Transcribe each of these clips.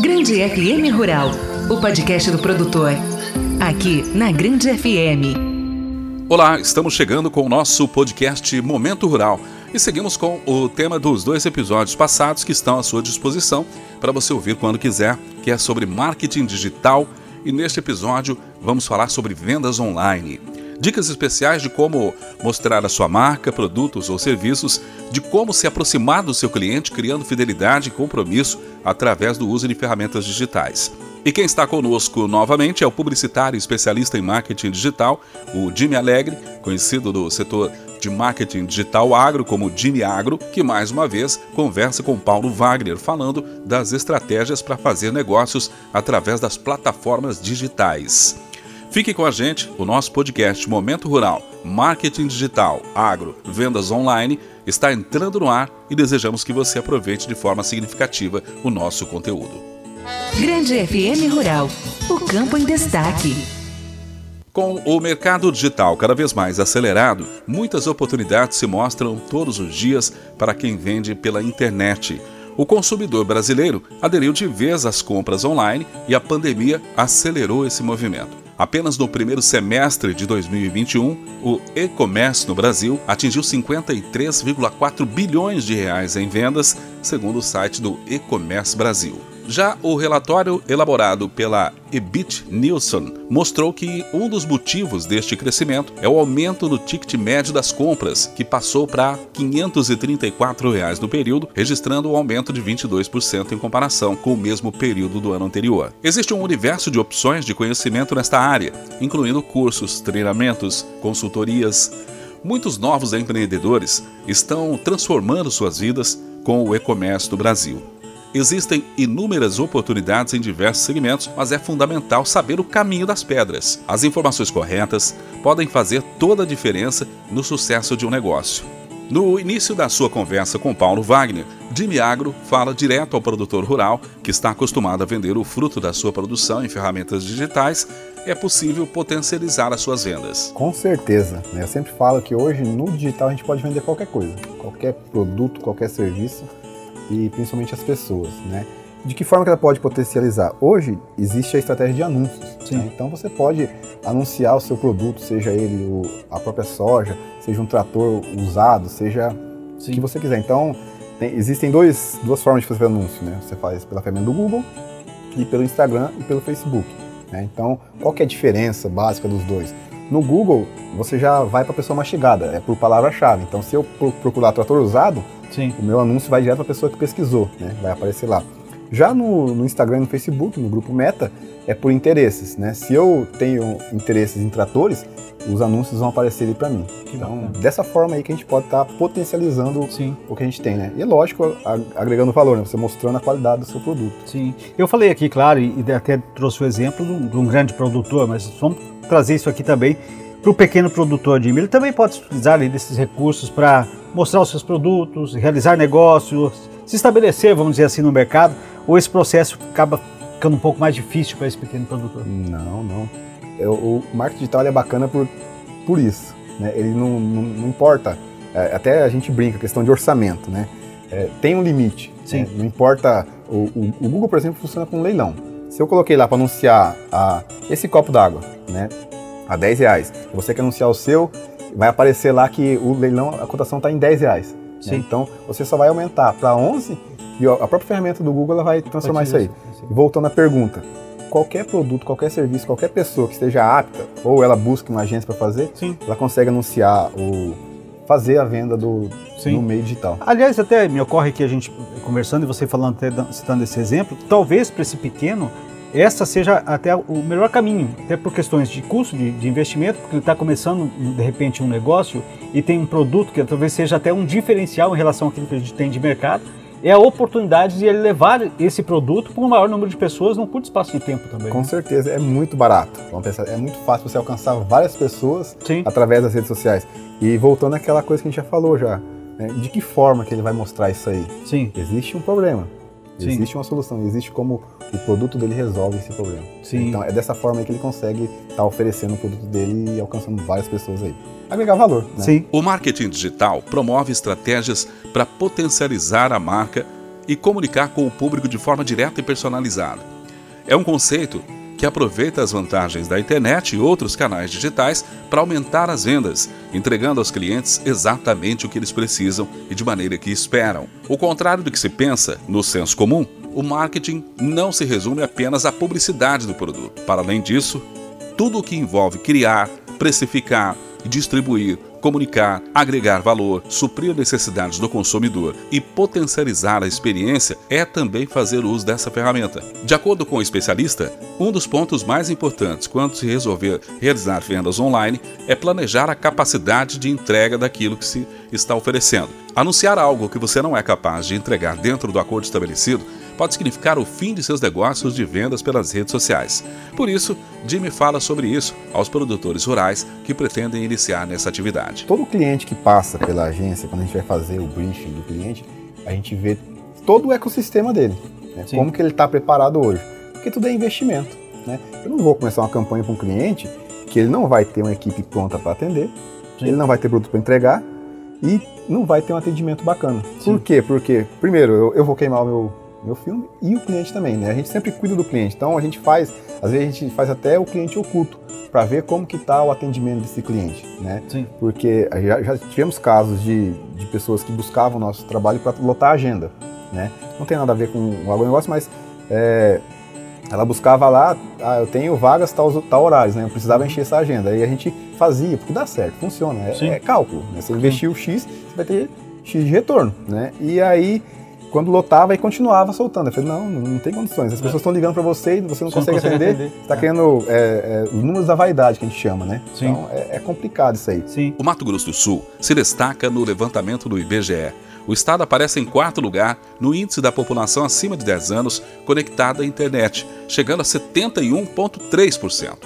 Grande FM Rural, o podcast do produtor. Aqui na Grande FM. Olá, estamos chegando com o nosso podcast Momento Rural e seguimos com o tema dos dois episódios passados que estão à sua disposição para você ouvir quando quiser, que é sobre marketing digital e neste episódio vamos falar sobre vendas online. Dicas especiais de como mostrar a sua marca, produtos ou serviços, de como se aproximar do seu cliente criando fidelidade e compromisso através do uso de ferramentas digitais. E quem está conosco novamente é o publicitário especialista em marketing digital, o Jimmy Alegre, conhecido do setor de marketing digital agro como Jimmy Agro, que mais uma vez conversa com Paulo Wagner falando das estratégias para fazer negócios através das plataformas digitais. Fique com a gente, o nosso podcast Momento Rural, Marketing Digital, Agro, Vendas Online está entrando no ar e desejamos que você aproveite de forma significativa o nosso conteúdo. Grande FM Rural, o campo em destaque. Com o mercado digital cada vez mais acelerado, muitas oportunidades se mostram todos os dias para quem vende pela internet. O consumidor brasileiro aderiu de vez às compras online e a pandemia acelerou esse movimento. Apenas no primeiro semestre de 2021, o e-commerce no Brasil atingiu 53,4 bilhões de reais em vendas, segundo o site do E-commerce Brasil. Já o relatório elaborado pela Ebit Nielsen mostrou que um dos motivos deste crescimento é o aumento no ticket médio das compras, que passou para 534 reais no período, registrando um aumento de 22% em comparação com o mesmo período do ano anterior. Existe um universo de opções de conhecimento nesta área, incluindo cursos, treinamentos, consultorias. Muitos novos empreendedores estão transformando suas vidas com o e-commerce do Brasil. Existem inúmeras oportunidades em diversos segmentos, mas é fundamental saber o caminho das pedras. As informações corretas podem fazer toda a diferença no sucesso de um negócio. No início da sua conversa com Paulo Wagner, Jimmy Agro fala direto ao produtor rural que está acostumado a vender o fruto da sua produção em ferramentas digitais. É possível potencializar as suas vendas. Com certeza. Né? Eu sempre falo que hoje no digital a gente pode vender qualquer coisa, qualquer produto, qualquer serviço e principalmente as pessoas, né? De que forma que ela pode potencializar? Hoje existe a estratégia de anúncios. Né? Então você pode anunciar o seu produto, seja ele o, a própria soja, seja um trator usado, seja Sim. o que você quiser. Então tem, existem dois, duas formas de fazer anúncio. Né? Você faz pela ferramenta do Google e pelo Instagram e pelo Facebook. Né? Então qual que é a diferença básica dos dois? No Google você já vai para a pessoa mastigada, é por palavra-chave. Então se eu procurar trator usado, Sim. o meu anúncio vai direto para a pessoa que pesquisou, né? vai aparecer lá. Já no, no, Instagram e no Facebook, no grupo Meta, é por interesses, né? Se eu tenho interesses em tratores, os anúncios vão aparecer ali para mim. Que então, bacana. dessa forma aí que a gente pode estar tá potencializando Sim. o que a gente tem, né? E lógico, agregando valor, né? Você mostrando a qualidade do seu produto. Sim. Eu falei aqui, claro, e até trouxe o exemplo de um, de um grande produtor, mas vamos trazer isso aqui também para o pequeno produtor de milho. Ele também pode utilizar desses recursos para mostrar os seus produtos, realizar negócios, se estabelecer, vamos dizer assim, no mercado, ou esse processo acaba ficando um pouco mais difícil para esse pequeno produtor? Não, não. É, o marketing digital é bacana por, por isso. Né? Ele não, não, não importa, é, até a gente brinca, questão de orçamento, né? É, tem um limite. Sim. Né? Não importa. O, o, o, Google, por exemplo, funciona com leilão. Se eu coloquei lá para anunciar a, esse copo d'água, né? A 10 reais. Você quer anunciar o seu, vai aparecer lá que o leilão, a cotação está em 10 reais. Né? Então você só vai aumentar para 11 e a própria ferramenta do Google ela vai transformar isso aí. E voltando à pergunta, qualquer produto, qualquer serviço, qualquer pessoa que esteja apta ou ela busca uma agência para fazer, Sim. ela consegue anunciar ou fazer a venda do, Sim. no meio digital. Aliás, até me ocorre que a gente conversando e você falando, até citando esse exemplo, talvez para esse pequeno essa seja até o melhor caminho, até por questões de custo, de, de investimento, porque ele está começando de repente um negócio e tem um produto que talvez seja até um diferencial em relação àquilo que a gente tem de mercado, é a oportunidade de ele levar esse produto para um maior número de pessoas num curto espaço de tempo também. Com né? certeza, é muito barato. Vamos pensar, é muito fácil você alcançar várias pessoas Sim. através das redes sociais. E voltando àquela coisa que a gente já falou já, né? de que forma que ele vai mostrar isso aí? Sim. Existe um problema. Sim. Existe uma solução, existe como o produto dele resolve esse problema. Sim. Então é dessa forma que ele consegue estar tá oferecendo o produto dele e alcançando várias pessoas aí. Agregar valor. Né? Sim. O marketing digital promove estratégias para potencializar a marca e comunicar com o público de forma direta e personalizada. É um conceito que aproveita as vantagens da internet e outros canais digitais para aumentar as vendas, entregando aos clientes exatamente o que eles precisam e de maneira que esperam. O contrário do que se pensa no senso comum, o marketing não se resume apenas à publicidade do produto. Para além disso, tudo o que envolve criar, precificar, distribuir, comunicar, agregar valor, suprir necessidades do consumidor e potencializar a experiência é também fazer uso dessa ferramenta. De acordo com o especialista, um dos pontos mais importantes quando se resolver realizar vendas online é planejar a capacidade de entrega daquilo que se está oferecendo. Anunciar algo que você não é capaz de entregar dentro do acordo estabelecido pode significar o fim de seus negócios de vendas pelas redes sociais. Por isso, Jimmy fala sobre isso aos produtores rurais que pretendem iniciar nessa atividade. Todo cliente que passa pela agência, quando a gente vai fazer o briefing do cliente, a gente vê todo o ecossistema dele, né? como que ele está preparado hoje, porque tudo é investimento. Né? Eu não vou começar uma campanha para um cliente que ele não vai ter uma equipe pronta para atender, Sim. ele não vai ter produto para entregar e não vai ter um atendimento bacana. Sim. Por quê? Porque, primeiro, eu, eu vou queimar o meu meu filme e o cliente também, né? A gente sempre cuida do cliente, então a gente faz, às vezes a gente faz até o cliente oculto para ver como que está o atendimento desse cliente, né? Sim. Porque já, já tivemos casos de, de pessoas que buscavam o nosso trabalho para lotar a agenda, né? Não tem nada a ver com o agronegócio, mas é, ela buscava lá, ah, eu tenho vagas tal, tal horários, né? Eu precisava encher essa agenda. Aí a gente fazia, porque dá certo, funciona, é, é cálculo, né? Você investiu X, você vai ter X de retorno, né? E aí quando lotava e continuava soltando. Eu falei, não, não tem condições. As pessoas estão ligando para você e você não, consegue, não consegue atender. atender. Você está é. querendo é, é, os números da vaidade que a gente chama, né? Sim. Então é, é, complicado isso aí. Sim. O Mato Grosso do Sul se destaca no levantamento do IBGE. O estado aparece em quarto lugar no índice da população acima de 10 anos conectada à internet, chegando a 71,3%.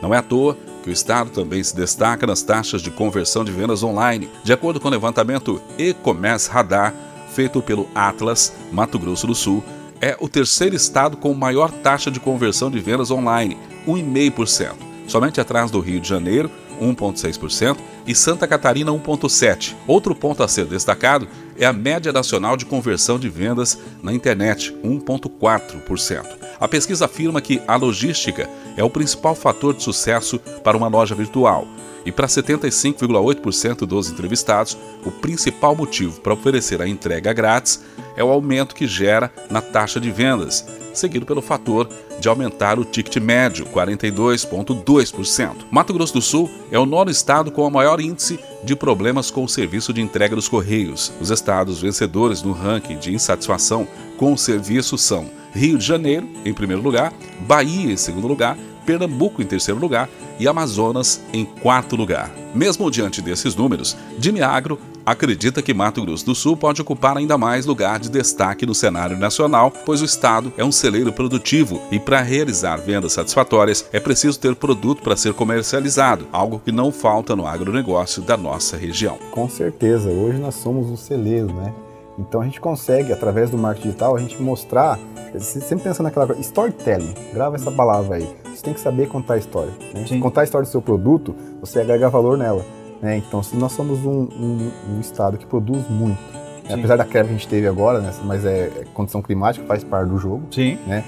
Não é à toa que o estado também se destaca nas taxas de conversão de vendas online. De acordo com o levantamento E-Commerce Radar, feito pelo Atlas, Mato Grosso do Sul, é o terceiro estado com maior taxa de conversão de vendas online, 1,5%, somente atrás do Rio de Janeiro, 1,6%, e Santa Catarina, 1,7%. Outro ponto a ser destacado é a média nacional de conversão de vendas na internet, 1,4%. A pesquisa afirma que a logística é o principal fator de sucesso para uma loja virtual. E para 75,8% dos entrevistados, o principal motivo para oferecer a entrega grátis é o aumento que gera na taxa de vendas, seguido pelo fator de aumentar o ticket médio, 42,2%. Mato Grosso do Sul é o nono estado com o maior índice de problemas com o serviço de entrega dos Correios. Os estados vencedores no ranking de insatisfação com o serviço são Rio de Janeiro, em primeiro lugar, Bahia, em segundo lugar, Pernambuco em terceiro lugar e Amazonas em quarto lugar. Mesmo diante desses números, Jimmy Agro acredita que Mato Grosso do Sul pode ocupar ainda mais lugar de destaque no cenário nacional, pois o estado é um celeiro produtivo e para realizar vendas satisfatórias é preciso ter produto para ser comercializado, algo que não falta no agronegócio da nossa região. Com certeza, hoje nós somos um celeiro, né? Então a gente consegue, através do marketing digital, a gente mostrar, sempre pensando naquela coisa, storytelling, grava essa palavra aí. Você tem que saber contar a história. Né? Contar a história do seu produto, você agrega valor nela. Né? Então, se nós somos um, um, um estado que produz muito, né? apesar da quebra que a gente teve agora, né? mas é, é, condição climática, faz parte do jogo. Sim. Né?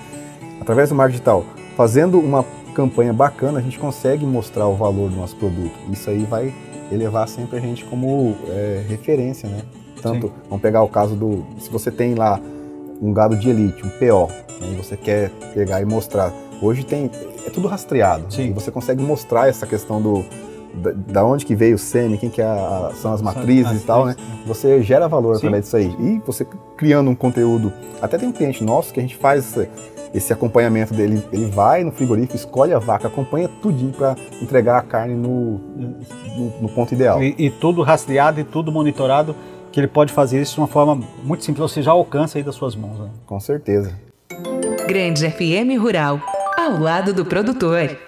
Através do marketing digital, fazendo uma campanha bacana, a gente consegue mostrar o valor do nosso produto. Isso aí vai elevar sempre a gente como é, referência, né? Tanto, Sim. vamos pegar o caso do, se você tem lá um gado de elite, um PO, né, e você quer pegar e mostrar. Hoje tem, é tudo rastreado. Sim. E você consegue mostrar essa questão do, da, da onde que veio o sêmen, quem que é a, são as matrizes as e tal, né? Você gera valor Sim. através disso aí. E você criando um conteúdo, até tem um cliente nosso que a gente faz esse, esse acompanhamento dele, ele vai no frigorífico, escolhe a vaca, acompanha tudinho para entregar a carne no, no, no ponto ideal. E, e tudo rastreado e tudo monitorado que ele pode fazer isso de uma forma muito simples, você já alcança aí das suas mãos. Né? Com certeza. Grande FM Rural, ao lado do produtor.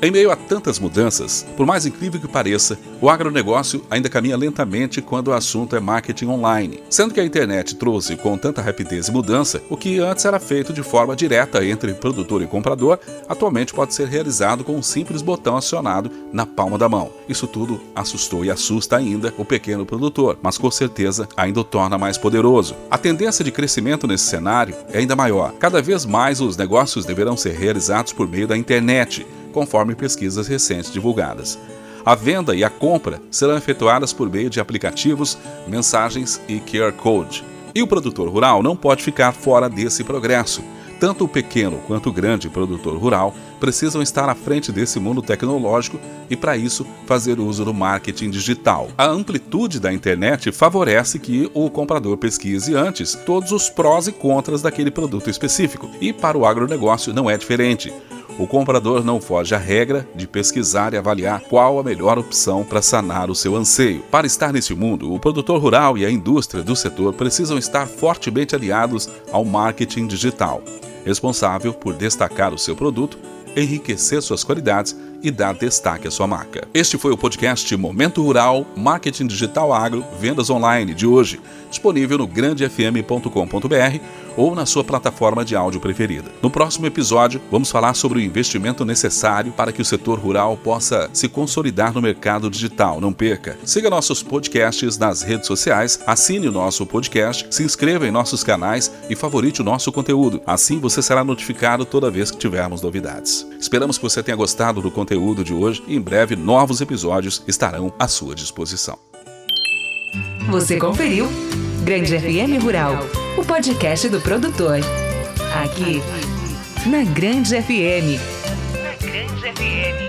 Em meio a tantas mudanças, por mais incrível que pareça, o agronegócio ainda caminha lentamente quando o assunto é marketing online. Sendo que a internet trouxe com tanta rapidez e mudança, o que antes era feito de forma direta entre produtor e comprador, atualmente pode ser realizado com um simples botão acionado na palma da mão. Isso tudo assustou e assusta ainda o pequeno produtor, mas com certeza ainda o torna mais poderoso. A tendência de crescimento nesse cenário é ainda maior. Cada vez mais os negócios deverão ser realizados por meio da internet conforme pesquisas recentes divulgadas. A venda e a compra serão efetuadas por meio de aplicativos, mensagens e QR Code. E o produtor rural não pode ficar fora desse progresso. Tanto o pequeno quanto o grande produtor rural precisam estar à frente desse mundo tecnológico e, para isso, fazer uso do marketing digital. A amplitude da internet favorece que o comprador pesquise antes todos os prós e contras daquele produto específico. E para o agronegócio não é diferente. O comprador não foge à regra de pesquisar e avaliar qual a melhor opção para sanar o seu anseio. Para estar nesse mundo, o produtor rural e a indústria do setor precisam estar fortemente aliados ao marketing digital, responsável por destacar o seu produto, enriquecer suas qualidades e dar destaque à sua marca. Este foi o podcast Momento Rural, Marketing Digital Agro, Vendas Online de hoje, disponível no grandefm.com.br ou na sua plataforma de áudio preferida. No próximo episódio, vamos falar sobre o investimento necessário para que o setor rural possa se consolidar no mercado digital. Não perca! Siga nossos podcasts nas redes sociais, assine o nosso podcast, se inscreva em nossos canais e favorite o nosso conteúdo. Assim você será notificado toda vez que tivermos novidades. Esperamos que você tenha gostado do conteúdo de hoje e em breve novos episódios estarão à sua disposição. Você conferiu Grande FM Rural, o podcast do produtor. Aqui, na Grande FM. Na Grande FM.